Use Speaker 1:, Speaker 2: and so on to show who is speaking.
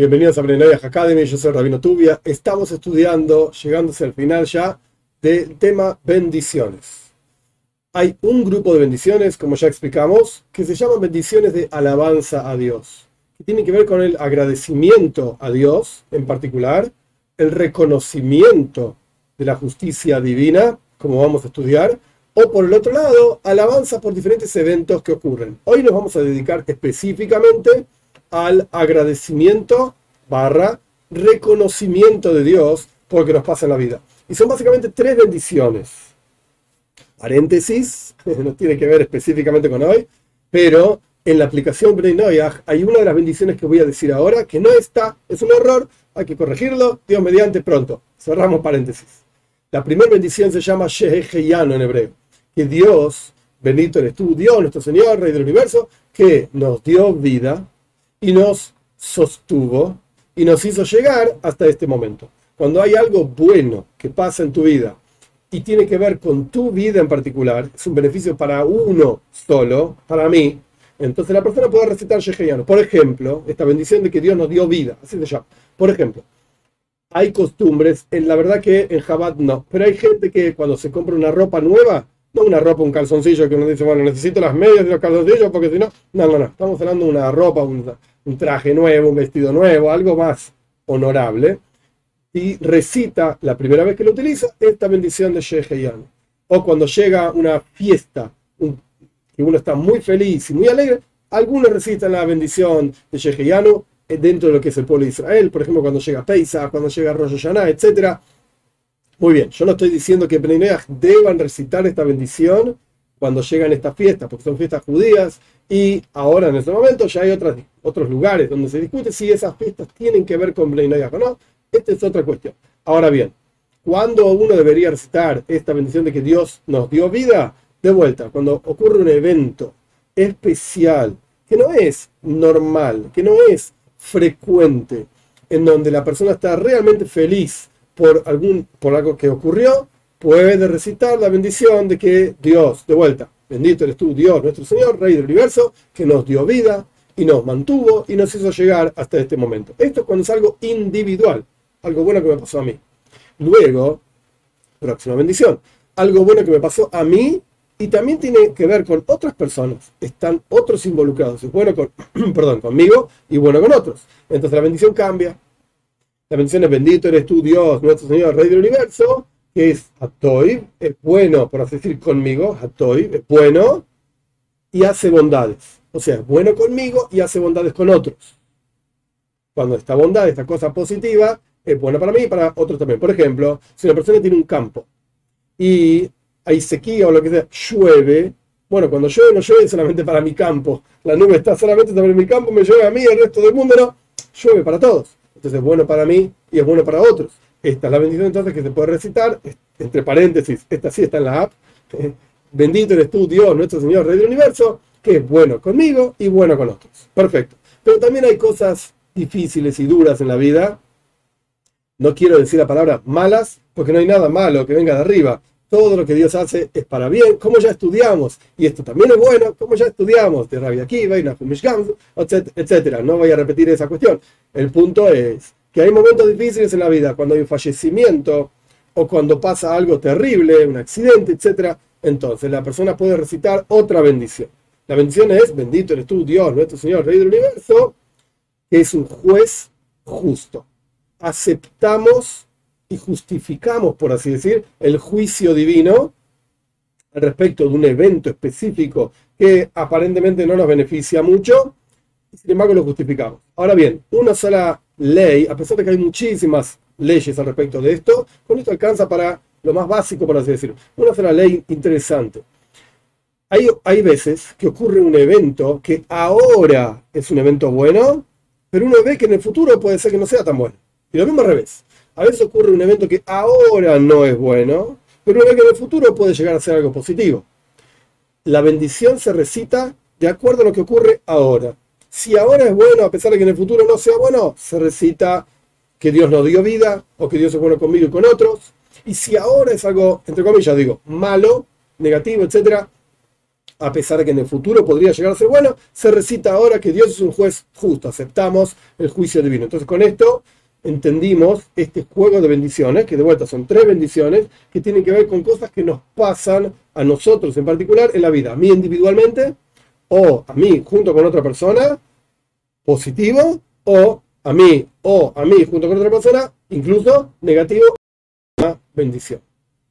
Speaker 1: Bienvenidos a Brenayah Academy, yo soy Rabino Tubia. Estamos estudiando, llegándose al final ya, del tema bendiciones. Hay un grupo de bendiciones, como ya explicamos, que se llaman bendiciones de alabanza a Dios, que tienen que ver con el agradecimiento a Dios en particular, el reconocimiento de la justicia divina, como vamos a estudiar, o por el otro lado, alabanza por diferentes eventos que ocurren. Hoy nos vamos a dedicar específicamente al agradecimiento barra reconocimiento de Dios por lo que nos pasa en la vida. Y son básicamente tres bendiciones. Paréntesis, no tiene que ver específicamente con hoy, pero en la aplicación Bnei hay una de las bendiciones que voy a decir ahora que no está, es un error, hay que corregirlo, Dios mediante pronto. Cerramos paréntesis. La primera bendición se llama Sheheyano en hebreo, que Dios, bendito eres tú, Dios, nuestro Señor, Rey del Universo, que nos dio vida y nos sostuvo y nos hizo llegar hasta este momento. Cuando hay algo bueno que pasa en tu vida y tiene que ver con tu vida en particular, es un beneficio para uno solo, para mí, entonces la persona puede recitar Sheheyano. Por ejemplo, esta bendición de que Dios nos dio vida, así se llama. Por ejemplo, hay costumbres, en la verdad que en Jabat no, pero hay gente que cuando se compra una ropa nueva, no una ropa, un calzoncillo que uno dice, bueno, necesito las medias de los calzoncillos porque si no, no, no, no, estamos hablando de una ropa, un, un traje nuevo, un vestido nuevo, algo más honorable, y recita la primera vez que lo utiliza esta bendición de Sheheyan. O cuando llega una fiesta, que uno está muy feliz y muy alegre, algunos recitan la bendición de Sheheyanu eh, dentro de lo que es el pueblo de Israel, por ejemplo, cuando llega Pesach, cuando llega Rosh Hashanah, etc. Muy bien, yo no estoy diciendo que Bnei deban recitar esta bendición cuando llegan estas fiestas, porque son fiestas judías, y ahora en este momento ya hay otras, otros lugares donde se discute si esas fiestas tienen que ver con Bnei o no. Esta es otra cuestión. Ahora bien, ¿cuándo uno debería recitar esta bendición de que Dios nos dio vida? De vuelta, cuando ocurre un evento especial, que no es normal, que no es frecuente, en donde la persona está realmente feliz por, algún, por algo que ocurrió, puede recitar la bendición de que Dios, de vuelta, bendito eres tú, Dios, nuestro Señor, Rey del universo, que nos dio vida y nos mantuvo y nos hizo llegar hasta este momento. Esto es cuando es algo individual, algo bueno que me pasó a mí. Luego, próxima bendición, algo bueno que me pasó a mí y también tiene que ver con otras personas. Están otros involucrados. Es bueno con, perdón, conmigo y bueno con otros. Entonces la bendición cambia. La bendición es bendito eres tú, Dios, nuestro Señor, Rey del Universo, es Atoy, es bueno, por así decir, conmigo, Atoy, es bueno, y hace bondades. O sea, es bueno conmigo y hace bondades con otros. Cuando esta bondad, esta cosa positiva, es buena para mí y para otros también. Por ejemplo, si una persona tiene un campo y hay sequía o lo que sea, llueve, bueno, cuando llueve no llueve solamente para mi campo. La nube está solamente sobre mi campo, me llueve a mí, el resto del mundo no. Llueve para todos. Entonces es bueno para mí y es bueno para otros. Esta es la bendición entonces que se puede recitar, entre paréntesis, esta sí está en la app. Bendito eres tú, Dios, nuestro Señor, Rey del Universo, que es bueno conmigo y bueno con otros. Perfecto. Pero también hay cosas difíciles y duras en la vida. No quiero decir la palabra malas, porque no hay nada malo que venga de arriba. Todo lo que Dios hace es para bien, como ya estudiamos. Y esto también es bueno, como ya estudiamos de Rabbi Akiva y etcétera. No voy a repetir esa cuestión. El punto es que hay momentos difíciles en la vida, cuando hay un fallecimiento o cuando pasa algo terrible, un accidente, etcétera. Entonces la persona puede recitar otra bendición. La bendición es, bendito eres tú, Dios, nuestro Señor, Rey del Universo, que es un juez justo. Aceptamos y justificamos, por así decir, el juicio divino respecto de un evento específico que aparentemente no nos beneficia mucho, y sin embargo lo justificamos. Ahora bien, una sola ley, a pesar de que hay muchísimas leyes al respecto de esto, con esto alcanza para lo más básico, por así decirlo. Una ley interesante. Hay, hay veces que ocurre un evento que ahora es un evento bueno, pero uno ve que en el futuro puede ser que no sea tan bueno. Y lo mismo al revés. A veces ocurre un evento que ahora no es bueno, pero uno ve que en el futuro puede llegar a ser algo positivo. La bendición se recita de acuerdo a lo que ocurre ahora. Si ahora es bueno, a pesar de que en el futuro no sea bueno, se recita que Dios nos dio vida o que Dios es bueno conmigo y con otros. Y si ahora es algo, entre comillas digo, malo, negativo, etc., a pesar de que en el futuro podría llegar a ser bueno, se recita ahora que Dios es un juez justo, aceptamos el juicio divino. Entonces con esto entendimos este juego de bendiciones, que de vuelta son tres bendiciones, que tienen que ver con cosas que nos pasan a nosotros en particular en la vida, a mí individualmente o a mí junto con otra persona, positivo, o a mí o a mí junto con otra persona, incluso negativo, una bendición.